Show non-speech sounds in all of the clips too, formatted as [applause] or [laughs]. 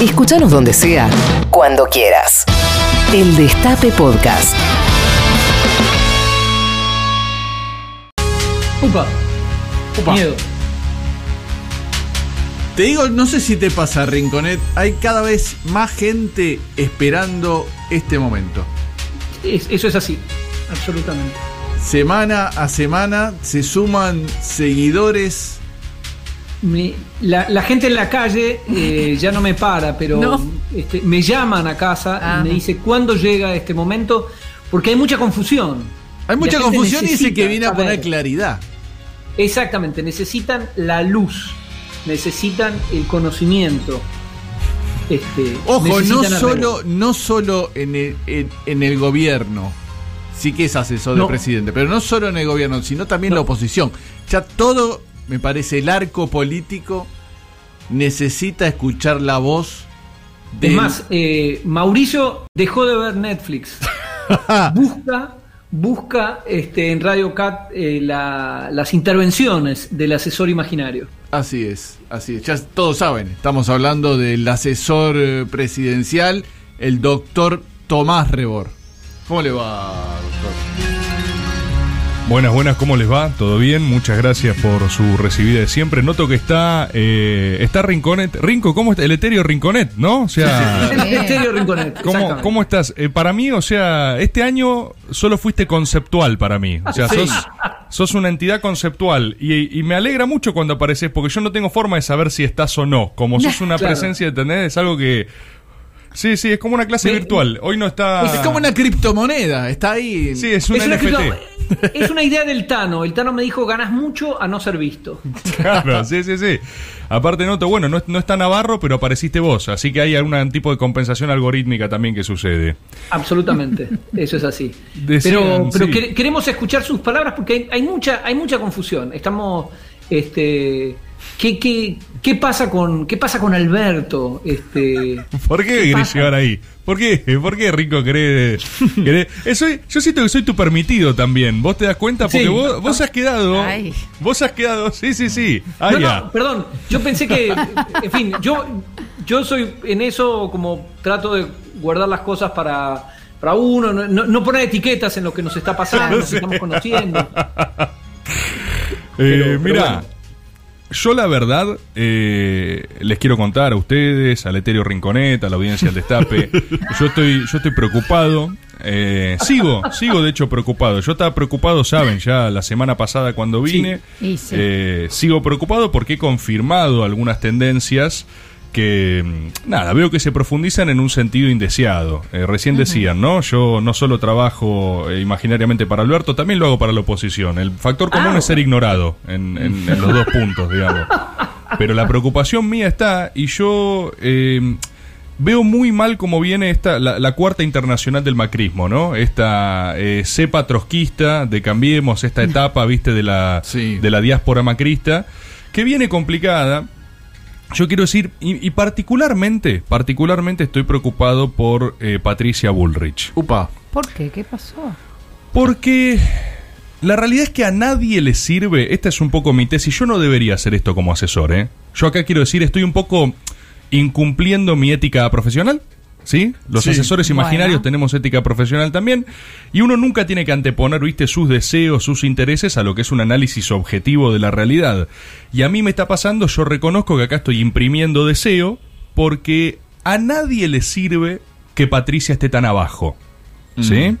Escúchanos donde sea, cuando quieras. El Destape Podcast. Upa. Upa. Miedo. Te digo, no sé si te pasa, Rinconet, hay cada vez más gente esperando este momento. Es- eso es así. Absolutamente. Semana a semana se suman seguidores. Me- la, la gente en la calle eh, [laughs] ya no me para, pero No. este, me llaman a casa Ah. y me dice cuándo llega este momento, porque hay mucha confusión. Hay La mucha confusión y dice que viene a poner claridad. Exactamente, necesitan la luz, necesitan el conocimiento. Este, Ojo, no la solo, no solo en el, en, en el gobierno, sí que es asesor del No. presidente, pero no solo en el gobierno, sino también la No. oposición. Ya todo, me parece, el arco político necesita escuchar la voz de Es más, eh, Mauricio dejó de ver Netflix. [laughs] busca busca este, en Radio Cat eh, la- las intervenciones del asesor imaginario. Así es, así es. Ya todos saben, estamos hablando del asesor eh, presidencial, el doctor Tomás Rebor. ¿Cómo le va, doctor? Buenas, buenas, ¿cómo les va? ¿Todo bien? Muchas gracias por su recibida de siempre. Noto que está eh, está Rinconet. Rinco, ¿cómo está? El etéreo Rinconet, ¿no? O sea, El Estéreo Rinconet. ¿cómo. ¿cómo estás? Eh, para mí, o sea, este año solo fuiste conceptual para mí. O sea, Sí. sos, sos una entidad conceptual. Y, y me alegra mucho cuando apareces, porque yo no tengo forma de saber si estás o no. Como sos [laughs] una Claro. presencia, ¿entendés? Es algo que... Sí, sí, es como una clase virtual. Hoy no está... Es como una criptomoneda, está ahí. Sí, es un Es una, NFT. cripto- es una idea del Tano. El Tano me dijo, ganas mucho a no ser visto. [laughs] Claro, sí, sí, sí. Aparte noto, bueno, no, es- no está Navarro, pero apareciste vos, así que hay algún tipo de compensación algorítmica también que sucede. Absolutamente, eso es así. Decían, pero pero sí. queremos escuchar sus palabras porque hay, hay mucha hay mucha confusión. Estamos, este, ¿qué, qué, qué pasa con qué pasa con Alberto? Este, [laughs] ¿Por qué querés pasa? llegar ahí? ¿Por qué? ¿Por qué, Rico, querés...? querés- [laughs] Eh, soy- yo siento que soy tu permitido también, vos te das cuenta, porque Sí. vos, vos has quedado... Ay. Vos has quedado... Sí, sí, sí. Ah, no, ya. no, perdón, yo pensé que, en fin, yo yo soy en eso como trato de guardar las cosas para para uno, no, no- poner etiquetas en lo que nos está pasando, [laughs] nos estamos conociendo. Eh, pero mira, bueno. Yo la verdad eh, les quiero contar a ustedes, al Etéreo Rinconet, a la audiencia del Destape, [laughs] yo estoy, yo estoy preocupado. eh, sigo, sigo de hecho preocupado. Yo estaba preocupado, saben, ya la semana pasada cuando vine. Y sí. Eh, sigo preocupado porque he confirmado algunas tendencias que, mm, nada, veo que se profundizan en un sentido indeseado. Eh, recién decían, ¿no? Yo no solo trabajo eh, imaginariamente para Alberto, también lo hago para la oposición. El factor común Ah, es ser ignorado en, en- en los dos puntos, digamos. Pero la preocupación mía está, y yo eh, veo muy mal cómo viene esta, la, la cuarta internacional del macrismo, ¿no? Esta eh, cepa trotskista de Cambiemos, esta etapa, viste, de la, Sí. de la diáspora macrista, que viene complicada. Yo quiero decir, y, y particularmente, particularmente estoy preocupado por eh, Patricia Bullrich. Upa. ¿Por qué? ¿Qué pasó? Porque la realidad es que a nadie le sirve, esta es un poco mi tesis, yo no debería hacer esto como asesor, ¿eh? Yo acá quiero decir, estoy un poco incumpliendo mi ética profesional. ¿Sí? Los Sí. asesores imaginarios Bueno. tenemos ética profesional también. Y uno nunca tiene que anteponer, viste, sus deseos, sus intereses a lo que es un análisis objetivo de la realidad. Y a mí me está pasando, yo reconozco que acá estoy imprimiendo deseo, porque a nadie le sirve que Patricia esté tan abajo. ¿Sí? Es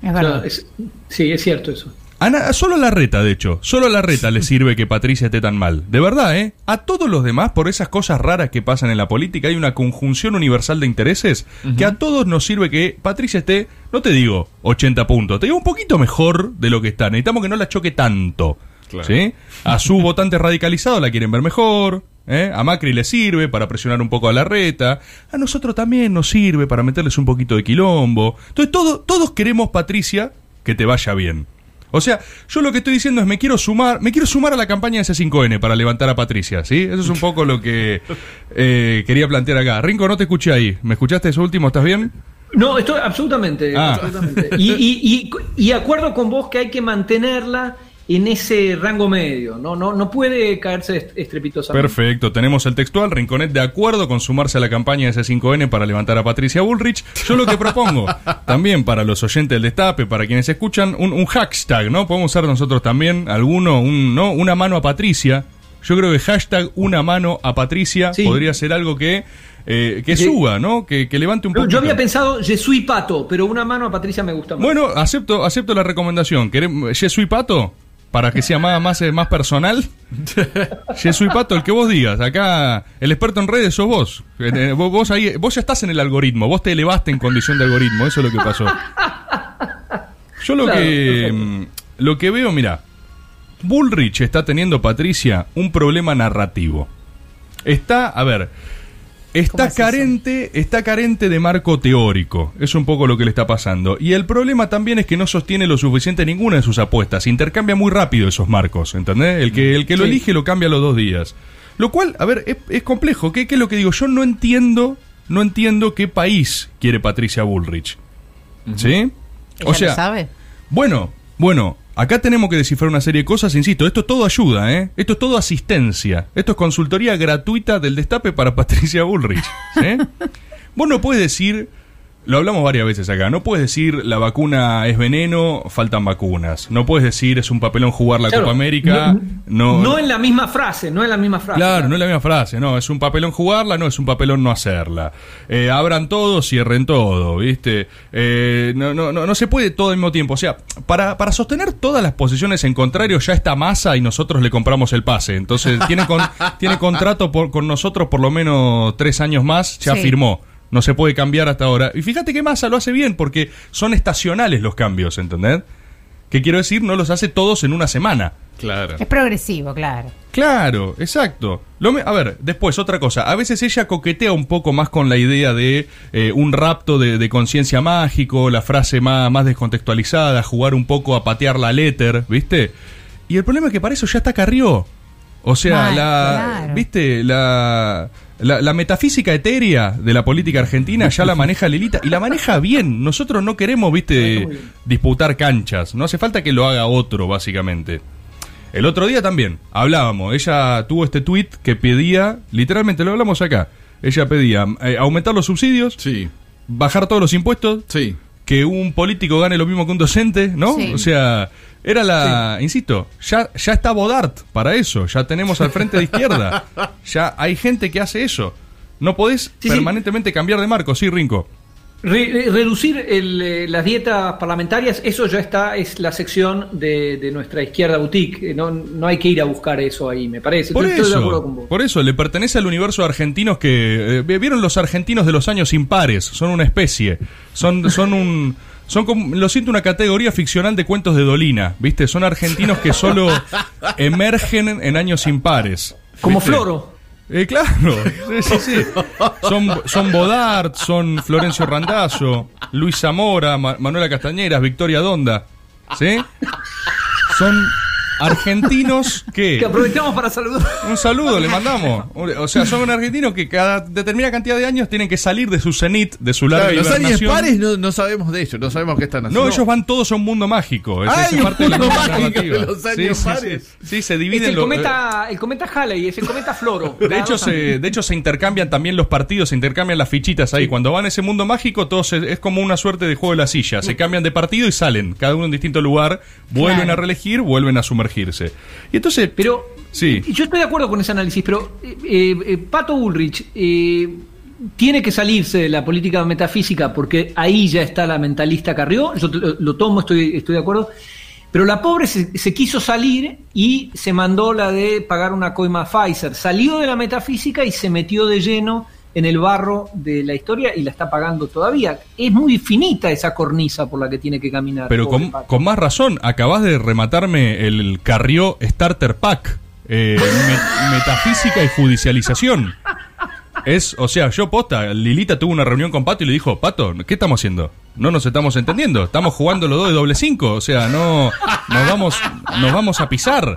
Claro, verdad. es- sí, es cierto eso. A na- solo a la reta, de hecho. Solo a la reta le sirve que Patricia esté tan mal. De verdad, ¿eh? A todos los demás, por esas cosas raras que pasan en la política, hay una conjunción universal de intereses que a todos nos sirve que Patricia esté, no te digo 80 puntos, te digo un poquito mejor de lo que está. Necesitamos que no la choque tanto. ¿Sí? A su votante radicalizado la quieren ver mejor. ¿eh? A Macri le sirve para presionar un poco a la reta. A nosotros también nos sirve para meterles un poquito de quilombo. Entonces todo- todos queremos, Patricia, que te vaya bien. O sea, yo lo que estoy diciendo es me quiero sumar, me quiero sumar a la campaña de C5N para levantar a Patricia, ¿sí? Eso es un poco lo que eh, quería plantear acá. Rinco, no te escuché ahí. ¿Me escuchaste eso último? ¿Estás bien? No, estoy absolutamente. Ah. absolutamente. Y, y, y, y acuerdo con vos que hay que mantenerla en ese rango medio, no, no, no puede caerse est- estrepitosamente. Perfecto, tenemos el textual, Rinconet de acuerdo con sumarse a la campaña de C5N para levantar a Patricia Bullrich. Yo lo que propongo, [laughs] también para los oyentes del Destape, para quienes escuchan, un, un hashtag, ¿no? Podemos usar nosotros también alguno, un, ¿no? Una mano a Patricia. Yo creo que hashtag una mano a Patricia Sí. podría ser algo que, eh, que suba, ¿no? Que, que levante un poco. yo había pensado Je suis pato, pero una mano a Patricia me gusta más. Bueno, acepto, acepto la recomendación. ¿Querés Jesús Pato? Para que sea más, más, eh, más personal. [laughs] Jesús Pato, el que vos digas. Acá, el experto en redes sos vos. Eh, eh, Vos, vos ahí, vos ya estás en el algoritmo. Vos te elevaste en condición de algoritmo. Eso es lo que pasó. [laughs] Yo lo Claro, que perfecto. mm, lo que veo, mira, Bullrich está teniendo, Patricia, un problema narrativo. Está, a ver, ¿Cómo está es eso? carente, está carente de marco teórico. Es un poco lo que le está pasando. Y el problema también es que no sostiene lo suficiente ninguna de sus apuestas. Intercambia muy rápido esos marcos, ¿entendés? El que, el que lo Sí. elige lo cambia a los dos días. Lo cual, a ver, es, es complejo. ¿Qué, ¿Qué es lo que digo? Yo no entiendo, no entiendo qué país quiere Patricia Bullrich. ¿Sí? ¿Ella lo sabe? Bueno, bueno, acá tenemos que descifrar una serie de cosas, insisto, esto es todo ayuda, ¿eh? Esto es todo asistencia. Esto es consultoría gratuita del destape para [laughs] Patricia Bullrich. ¿sí? Vos no puedes decir, lo hablamos varias veces acá, no puedes decir la vacuna es veneno, faltan vacunas. No puedes decir es un papelón jugar la Claro, Copa América. No, no en la misma frase, no en la misma frase. Claro, no es la misma frase, no, es un papelón jugarla, no es un papelón no hacerla. Eh, abran todo, cierren todo, ¿viste? Eh, no, no, no, no se puede todo al mismo tiempo. O sea, para, para sostener todas las posiciones en contrario ya está masa y nosotros le compramos el pase. Entonces, tiene, con- [laughs] tiene contrato por- con nosotros por lo menos tres años más, ya Sí. firmó. No se puede cambiar hasta ahora. Y fíjate que Massa lo hace bien porque son estacionales los cambios, ¿entendés? ¿Qué quiero decir? No los hace todos en una semana. Claro. Es progresivo, claro. Claro, exacto. Lo me- a ver, después otra cosa. A veces ella coquetea un poco más con la idea de eh, un rapto de, de conciencia mágico, la frase más, más descontextualizada, jugar un poco a patear la letter, ¿viste? Y el problema es que para eso ya está Carrió. O sea, Mal, la, claro. ¿viste? La, la, la metafísica etérea de la política argentina ya la maneja Lilita y la maneja bien. Nosotros no queremos, ¿viste? Disputar canchas. No hace falta que lo haga otro, básicamente. El otro día también hablábamos. Ella tuvo este tweet que pedía, literalmente lo hablamos acá. Ella pedía eh, aumentar los subsidios, Sí, bajar todos los impuestos, sí. que un político gane lo mismo que un docente, ¿no? Sí. O sea, era la, insisto, ya, ya está Bodart para eso, ya tenemos al frente de izquierda, [laughs] ya hay gente que hace eso. No podés Sí, sí. permanentemente cambiar de marco, sí, Rinco. Re- reducir el, eh, las dietas parlamentarias, eso ya está, es la sección de, de nuestra izquierda boutique. Eh, No, no hay que ir a buscar eso ahí, me parece. Por Estoy- estoy de acuerdo eso, con vos. por eso, le pertenece al universo de argentinos que... eh, ¿Vieron los argentinos de los años impares? Son una especie. Son, son un... Son como, lo siento, una categoría ficcional de cuentos de Dolina, ¿viste? Son argentinos que solo [laughs] emergen en años impares. Como. Floro. Eh, claro, sí, sí, sí. Son, son Bodart, son Florencio Randazzo, Luis Zamora, Ma- Manuela Castañeras, Victoria Donda. ¿Sí? Son argentinos que... Que aprovechamos para saludar. Un saludo le mandamos. O sea, son argentinos que cada determinada cantidad de años tienen que salir de su cenit, de su larga Claro, los años hibernación. pares no, no sabemos de ellos, no sabemos qué están haciendo. No, ellos van todos a un mundo mágico. ¡Ay, es parte de la un mundo mágico de los años sí, pares! sí. Sí, se Es dividen el los- cometa, el cometa Halley, es el cometa Floro. De hecho, se, de hecho, se intercambian también los partidos, se intercambian las fichitas ahí. Cuando van a ese mundo mágico, todos se- es como una suerte de juego de la silla. Se cambian de partido y salen, cada uno en distinto lugar, vuelven Claro. a reelegir, vuelven a sumergirse. Y entonces, Pero Sí. yo estoy de acuerdo con ese análisis, pero eh, eh, Pato Bullrich eh, tiene que salirse de la política metafísica porque ahí ya está la mentalista Carrió, yo lo, lo tomo, estoy, estoy de acuerdo, pero la pobre se, se quiso salir y se mandó la de pagar una coima a Pfizer, salió de la metafísica y se metió de lleno en el barro de la historia y la está pagando todavía. Es muy finita esa cornisa por la que tiene que caminar. Pero con, más razón, acabas de rematarme el Carrió Starter Pack. eh, me- metafísica y judicialización. Es, o sea, yo posta, Lilita tuvo una reunión con Pato y le dijo, Pato, ¿qué estamos haciendo? No nos estamos entendiendo, estamos jugando los dos de doble cinco, o sea, no, nos vamos, nos vamos a pisar.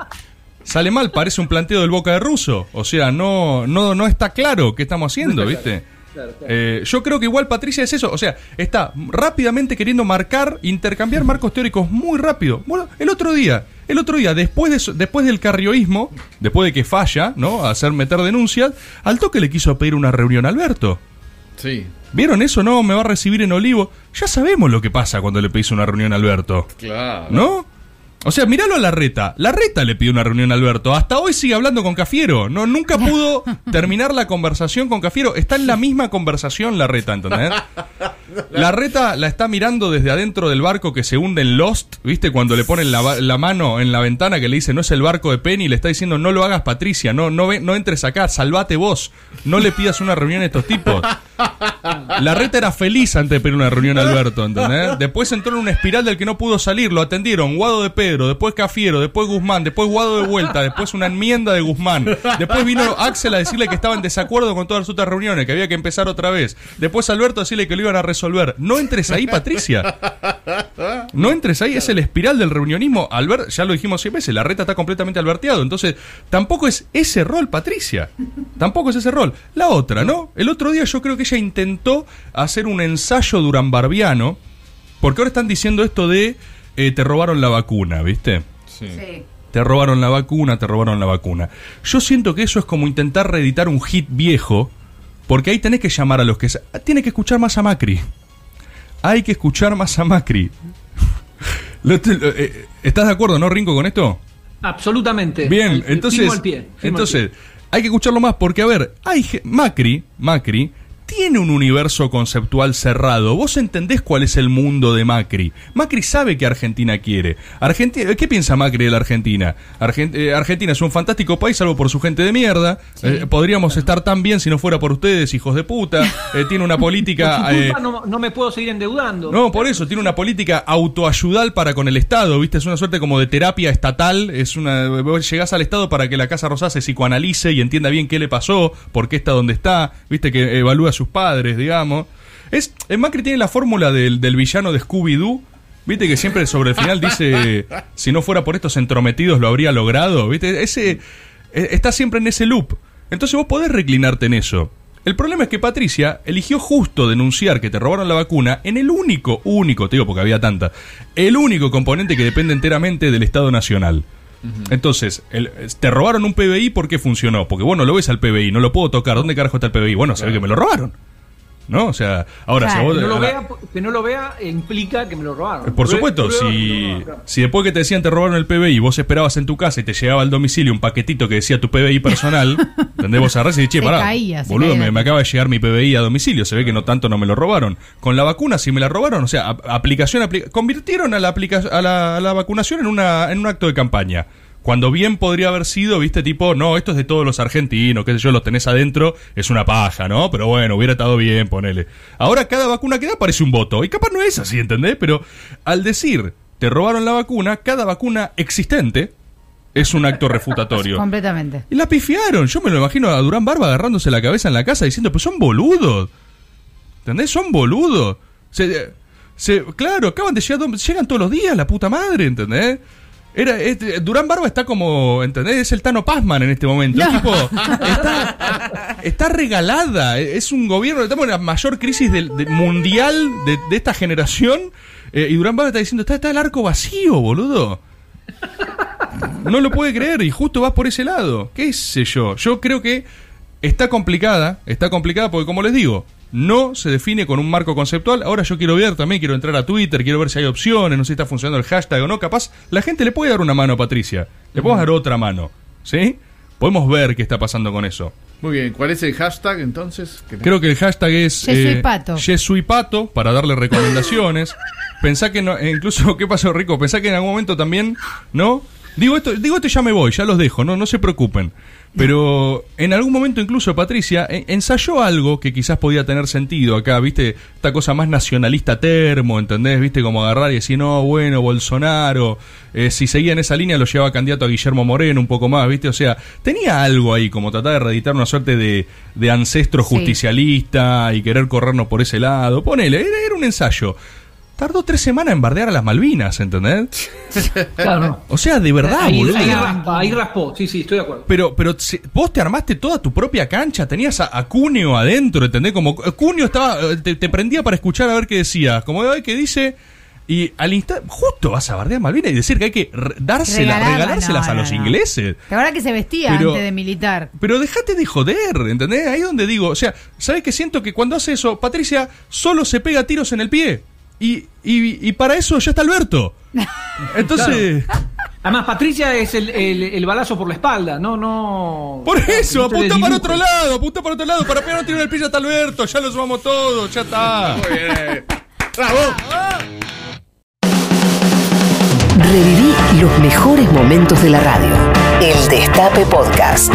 Sale mal, parece un planteo del Boca de Russo, o sea, no, no, no está claro qué estamos haciendo, ¿viste? Claro, claro. Eh, yo creo que igual Patricia es eso, o sea, está rápidamente queriendo marcar, intercambiar marcos teóricos muy rápido. Bueno, el otro día El otro día, después, de, eso- después del carrioísmo, después de que falla, ¿no? A hacer meter denuncias, al toque le quiso pedir una reunión a Alberto. Sí, ¿Vieron eso? No, me va a recibir en Olivo. Ya sabemos lo que pasa cuando le pedís una reunión a Alberto. claro. ¿No? O sea, míralo a la reta. La reta le pidió una reunión a Alberto. Hasta hoy sigue hablando con Cafiero. No, nunca pudo [laughs] terminar la conversación con Cafiero. Está en la misma conversación la reta, ¿entendés? [laughs] La reta la está mirando desde adentro del barco que se hunde en Lost. ¿Viste? Cuando le ponen la, mano en la ventana que le dice no es el barco de Penny. Le está diciendo no lo hagas, Patricia. No, no, no entres acá. Salvate vos. No le pidas una reunión a estos tipos. La reta era feliz antes de pedir una reunión a Alberto, ¿entendés? Después entró en una espiral del que no pudo salir, lo atendieron Guado de Pedro, después Cafiero, después Guzmán, después Guado de vuelta, después una enmienda de Guzmán, después vino Axel a decirle que estaba en desacuerdo con todas las otras reuniones, que había que empezar otra vez, después Alberto a decirle que lo iban a. No entres ahí, Patricia. No entres ahí, es el espiral del reunionismo. Albert, ya lo dijimos siempre veces, la reta está completamente alberteado. Entonces, tampoco es ese rol, Patricia. Tampoco es ese rol. La otra, ¿no? El otro día yo creo que ella intentó hacer un ensayo durambarbiano, porque ahora están diciendo esto de eh, te robaron la vacuna, ¿viste? Sí. Te robaron la vacuna, te robaron la vacuna. Yo siento que eso es como intentar reeditar un hit viejo, porque ahí tenés que llamar a los que... Tiene que escuchar más a Macri. Hay que escuchar más a Macri. [laughs] Eh, ¿Estás de acuerdo, no, Rinco, con esto? Absolutamente. Bien, entonces, firmo al pie, firmo al entonces pie. hay que escucharlo más porque, a ver, hay Macri, Macri tiene un universo conceptual cerrado. Vos entendés cuál es el mundo de Macri. Macri sabe que Argentina quiere. Argentina, ¿Qué piensa Macri de la Argentina? Argen- eh, Argentina es un fantástico país, salvo por su gente de mierda. Eh, podríamos estar tan bien si no fuera por ustedes, hijos de puta. [laughs] Eh, tiene una política... eh, culpa no, no me puedo seguir endeudando. no, por eso, tiene una política autoayudal para con el Estado, ¿viste? Es una suerte como de terapia estatal, es una vos llegás al Estado para que la Casa Rosada se psicoanalice y entienda bien qué le pasó, por qué está donde está, ¿viste? Que evalúa sus padres, digamos. Es, eh, Macri tiene la fórmula del, del villano de Scooby-Doo, ¿viste? Que siempre sobre el final dice, [laughs] si no fuera por estos entrometidos lo habría logrado, ¿viste? Ese, eh, está siempre en ese loop. Entonces vos podés reclinarte en eso. El problema es que Patricia eligió justo denunciar que te robaron la vacuna en el único, único, te digo porque había tanta, el único componente que depende enteramente del Estado Nacional. Entonces, el- te robaron un PBI, ¿por qué funcionó? Porque vos no lo ves al PBI, no lo puedo tocar. ¿Dónde carajo está el PBI? Bueno, se ve que me lo robaron. ¿No? O sea, ahora Claro. si vos... Que no, lo vea, que no lo vea implica que me lo robaron. por Prue- supuesto, prueba si, si después que te decían te robaron el PBI, vos esperabas en tu casa y te llegaba al domicilio un paquetito que decía tu PBI personal, [laughs] ¿entendés? Vos agarrás y decís, che, pará, caía, boludo, me, acaba de llegar mi PBI a domicilio, se ve que no tanto no me lo robaron. Con la vacuna sí me la robaron, o sea, ap- aplicación, apli- convirtieron a la, aplica- a la, a la vacunación en, una, en un acto de campaña. Cuando bien podría haber sido, viste, tipo, no, esto es de todos los argentinos, qué sé yo, los tenés adentro, es una paja, ¿no? Pero bueno, hubiera estado bien, ponele. Ahora cada vacuna que da parece un voto. Y capaz no es así, ¿entendés? Pero al decir, te robaron la vacuna, cada vacuna existente es un acto refutatorio. [laughs] Completamente. Y la pifiaron. Yo me lo imagino a Durán Barba agarrándose la cabeza en la casa diciendo, pues son boludos. ¿Entendés? Son boludos. Se, se- claro, acaban de llegar, llegan todos los días, la puta madre, ¿entendés? Era, este, Durán Barba está como, ¿entendés? Es el Tano Pazman en este momento. Tipo, está, está regalada. Es un gobierno, estamos en la mayor crisis del, mundial de, de esta generación. eh, y Durán Barba está diciendo, está, está el arco vacío, boludo. No lo puede creer y justo vas por ese lado. ¿Qué sé yo? Yo creo que está complicada, está complicada porque como les digo, no se define con un marco conceptual. Ahora yo quiero ver también, quiero entrar a Twitter, quiero ver si hay opciones, no sé si está funcionando el hashtag o no. Capaz la gente le puede dar una mano a Patricia, le podemos dar otra mano, ¿sí? Podemos ver qué está pasando con eso. Muy bien, ¿cuál es el hashtag entonces? Creo que el hashtag es eh, Yesuipato. Yesuipato, para darle recomendaciones. [laughs] Pensá que no, eh, incluso, ¿qué pasó, Rico? Pensá que en algún momento también, ¿no? Digo esto, digo esto y ya me voy, ya los dejo, no, no se preocupen. Pero en algún momento incluso Patricia ensayó algo que quizás podía tener sentido acá, ¿viste? Esta cosa más nacionalista termo, ¿entendés? ¿Viste? Como agarrar y decir, no, bueno, Bolsonaro. eh, si seguía en esa línea lo llevaba candidato a Guillermo Moreno un poco más, ¿viste? O sea, tenía algo ahí, como tratar de reeditar una suerte de, de ancestro Sí. justicialista y querer corrernos por ese lado. Ponele, era, era un ensayo. Tardó tres semanas en bardear a las Malvinas, ¿entendés? [laughs] Claro. O sea, de verdad, ahí, boludo. ahí raspa, ahí raspó. Sí, sí, estoy de acuerdo. Pero, pero se- vos te armaste toda tu propia cancha, tenías a, a Cuneo adentro, ¿entendés? Como eh, Cuneo estaba, eh, te, te prendía para escuchar a ver qué decía. Como de hoy que dice, Y al instante, justo vas a bardear a Malvinas y decir que hay que dársela, regalárselas no, a no, los no. ingleses. La verdad que se vestía Pero- antes de militar. Pero déjate de joder, ¿entendés? Ahí donde digo, o sea, ¿sabes qué siento? Que cuando hace eso, Patricia solo se pega tiros en el pie. Y, y, y para eso ya está Alberto. [laughs] Entonces, Además, Patricia es el, el- el balazo por la espalda, no, no. por eso, no apunta para otro lado, apunta para otro lado. Para pegar un tiro en el ya está Alberto, ya lo sumamos todos, ya está. Muy bien. ¡Bravo! Reviví los mejores momentos de la radio. El Destape Podcast.